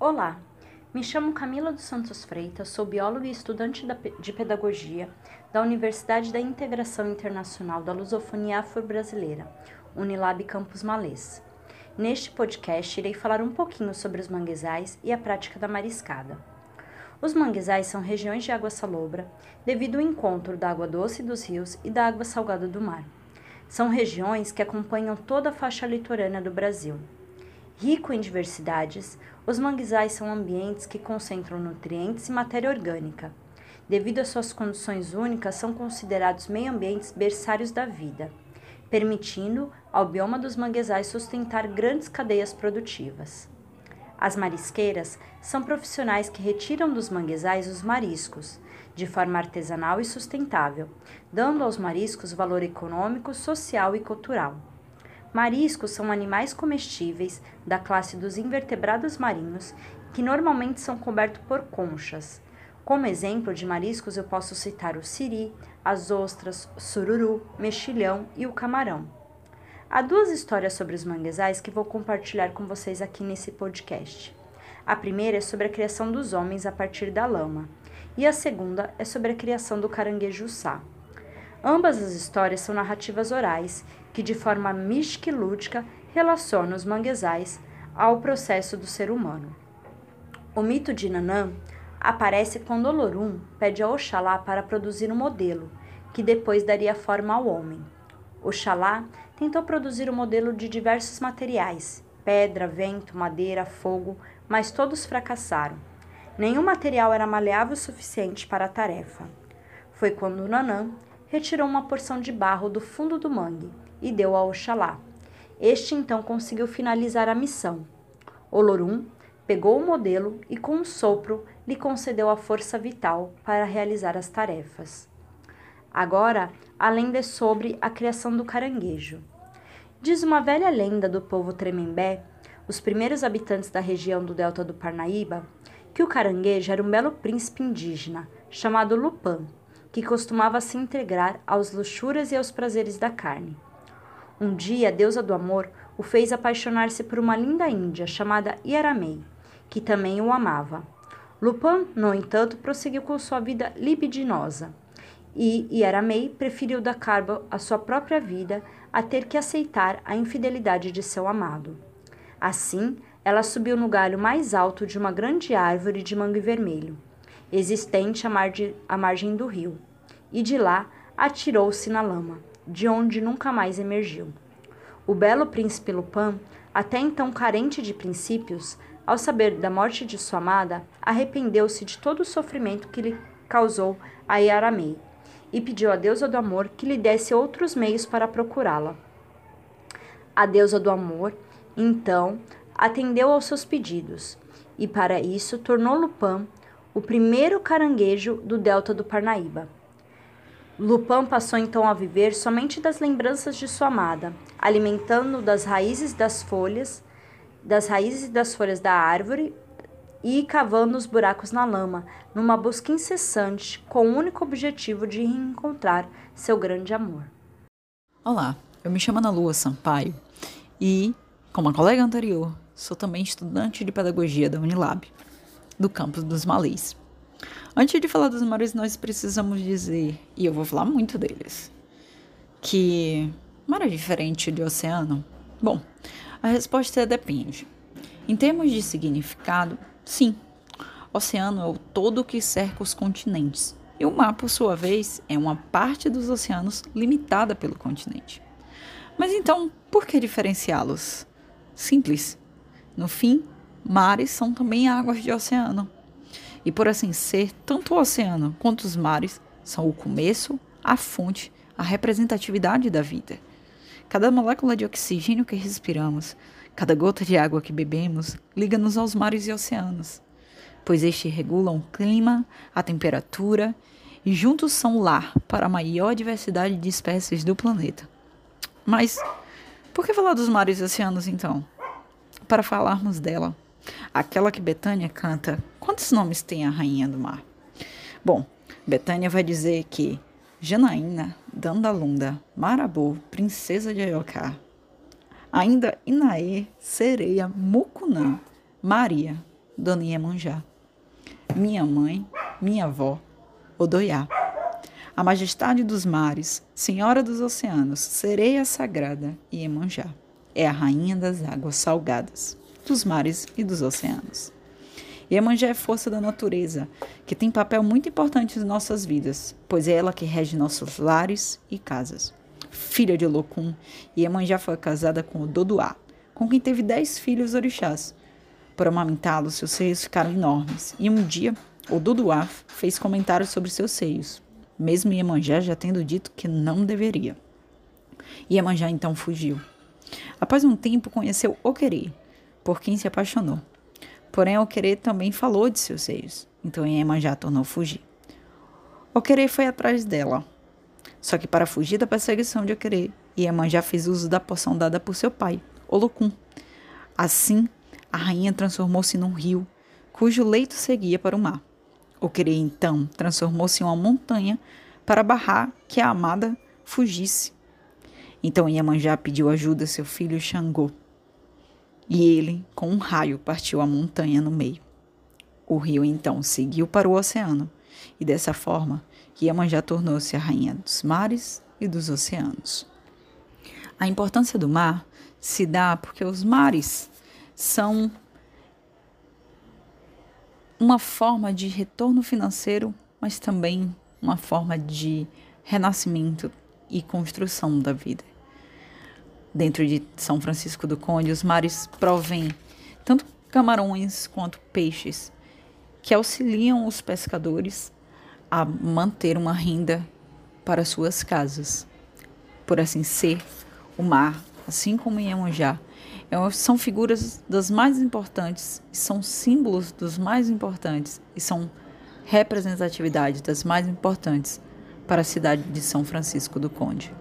Olá, me chamo Camila dos Santos Freitas, sou bióloga e estudante de pedagogia da Universidade da Integração Internacional da Lusofonia Afro-Brasileira, Unilab Campus Malês. Neste podcast, irei falar um pouquinho sobre os manguezais e a prática da mariscada. Os manguezais são regiões de água salobra devido ao encontro da água doce dos rios e da água salgada do mar. São regiões que acompanham toda a faixa litorânea do Brasil. Rico em diversidades, os manguezais são ambientes que concentram nutrientes e matéria orgânica. Devido às suas condições únicas, são considerados meio ambientes berçários da vida, permitindo ao bioma dos manguezais sustentar grandes cadeias produtivas. As marisqueiras são profissionais que retiram dos manguezais os mariscos, de forma artesanal e sustentável, dando aos mariscos valor econômico, social e cultural. Mariscos são animais comestíveis da classe dos invertebrados marinhos que normalmente são cobertos por conchas. Como exemplo de mariscos, eu posso citar o siri, as ostras, sururu, mexilhão e o camarão. Há duas histórias sobre os manguezais que vou compartilhar com vocês aqui nesse podcast. A primeira é sobre a criação dos homens a partir da lama, e a segunda é sobre a criação do caranguejo sá. Ambas as histórias são narrativas orais que, de forma mística e lúdica, relacionam os manguezais ao processo do ser humano. O mito de Nanã aparece quando Olorum pede a Oxalá para produzir um modelo, que depois daria forma ao homem. Oxalá tentou produzir o um modelo de diversos materiais, pedra, vento, madeira, fogo, mas todos fracassaram. Nenhum material era maleável o suficiente para a tarefa. Foi quando Nanã retirou uma porção de barro do fundo do mangue e deu a Oxalá. Este então conseguiu finalizar a missão. Olorum pegou o modelo e, com um sopro, lhe concedeu a força vital para realizar as tarefas. Agora, a lenda é sobre a criação do caranguejo. Diz uma velha lenda do povo Tremembé, os primeiros habitantes da região do delta do Parnaíba, que o caranguejo era um belo príncipe indígena chamado Lupã, que costumava se integrar aos luxúrias e aos prazeres da carne. Um dia, a deusa do amor o fez apaixonar-se por uma linda índia chamada Iaramei, que também o amava. Lupin, no entanto, prosseguiu com sua vida libidinosa e Yaramei preferiu dar cabo à sua própria vida a ter que aceitar a infidelidade de seu amado. Assim, ela subiu no galho mais alto de uma grande árvore de mangue vermelho, existente à margem do rio, e de lá atirou-se na lama, de onde nunca mais emergiu. O belo príncipe Lupin, até então carente de princípios, ao saber da morte de sua amada, arrependeu-se de todo o sofrimento que lhe causou a Yaramei e pediu à deusa do amor que lhe desse outros meios para procurá-la. A deusa do amor, então, atendeu aos seus pedidos e, para isso, tornou Lupin o primeiro caranguejo do delta do Parnaíba. Lupin passou então a viver somente das lembranças de sua amada, alimentando das raízes das folhas, das raízes das folhas da árvore e cavando os buracos na lama, numa busca incessante, com o único objetivo de reencontrar seu grande amor. Olá, eu me chamo Ana Lua Sampaio e, como a colega anterior, sou também estudante de pedagogia da Unilab, do campus dos Malês. Antes de falar dos mares, nós precisamos dizer, e eu vou falar muito deles, que mar é diferente de oceano? Bom, a resposta é depende. Em termos de significado, Sim, oceano é o todo que cerca os continentes, e o mar, por sua vez, é uma parte dos oceanos limitada pelo continente. Mas então, por que diferenciá-los? Simples. No fim, mares são também águas de oceano. E por assim ser, tanto o oceano quanto os mares são o começo, a fonte, a representatividade da vida. Cada molécula de oxigênio que respiramos, Cada gota de água que bebemos liga-nos aos mares e oceanos, pois estes regulam o clima, a temperatura e juntos são lar para a maior diversidade de espécies do planeta. Mas por que falar dos mares e oceanos então? Para falarmos dela, aquela que Betânia canta, quantos nomes tem a rainha do mar? Bom, Betânia vai dizer que Janaína, Dandalunda, Marabô, princesa de Ayocá, Ainda Inaê, Sereia, Mucunã, Maria, Dona Iemanjá. Minha mãe, minha avó, Odoiá. A majestade dos mares, senhora dos oceanos, sereia sagrada, Iemanjá. É a rainha das águas salgadas, dos mares e dos oceanos. Iemanjá é força da natureza, que tem papel muito importante em nossas vidas, pois é ela que rege nossos lares e casas. Filha de Locum, Iemanjá foi casada com o Doduá, com quem teve dez filhos orixás. Por amamentá-los, seus seios ficaram enormes, e um dia o Doduá fez comentários sobre seus seios, mesmo Iemanjá já tendo dito que não deveria. Iemanjá então fugiu. Após um tempo, conheceu Oquerê, por quem se apaixonou. Porém, Oquerê também falou de seus seios, então Iemanjá tornou fugir. Oquerê foi atrás dela. Só que para fugir da perseguição de Oquerê, Iemanjá fez uso da poção dada por seu pai, Olocum. Assim, a rainha transformou-se num rio, cujo leito seguia para o mar. Oquerê, então, transformou-se em uma montanha para barrar que a amada fugisse. Então Iemanjá pediu ajuda a seu filho Xangô. E ele, com um raio, partiu a montanha no meio. O rio então seguiu para o oceano, e dessa forma, Iemanjá tornou-se a rainha dos mares e dos oceanos. A importância do mar se dá porque os mares são uma forma de retorno financeiro, mas também uma forma de renascimento e construção da vida dentro de São Francisco do Conde, os mares provêm tanto camarões quanto peixes que auxiliam os pescadores a manter uma renda para suas casas. Por assim ser, o mar, assim como Iemanjá, é são figuras das mais importantes, são símbolos dos mais importantes e são representatividade das mais importantes para a cidade de São Francisco do Conde.